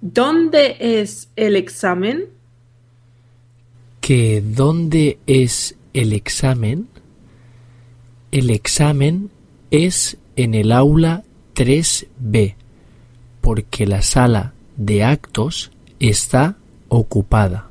¿Dónde es el examen? ¿Que dónde es el examen? El examen es en el aula 3B, porque la sala de actos está ocupada.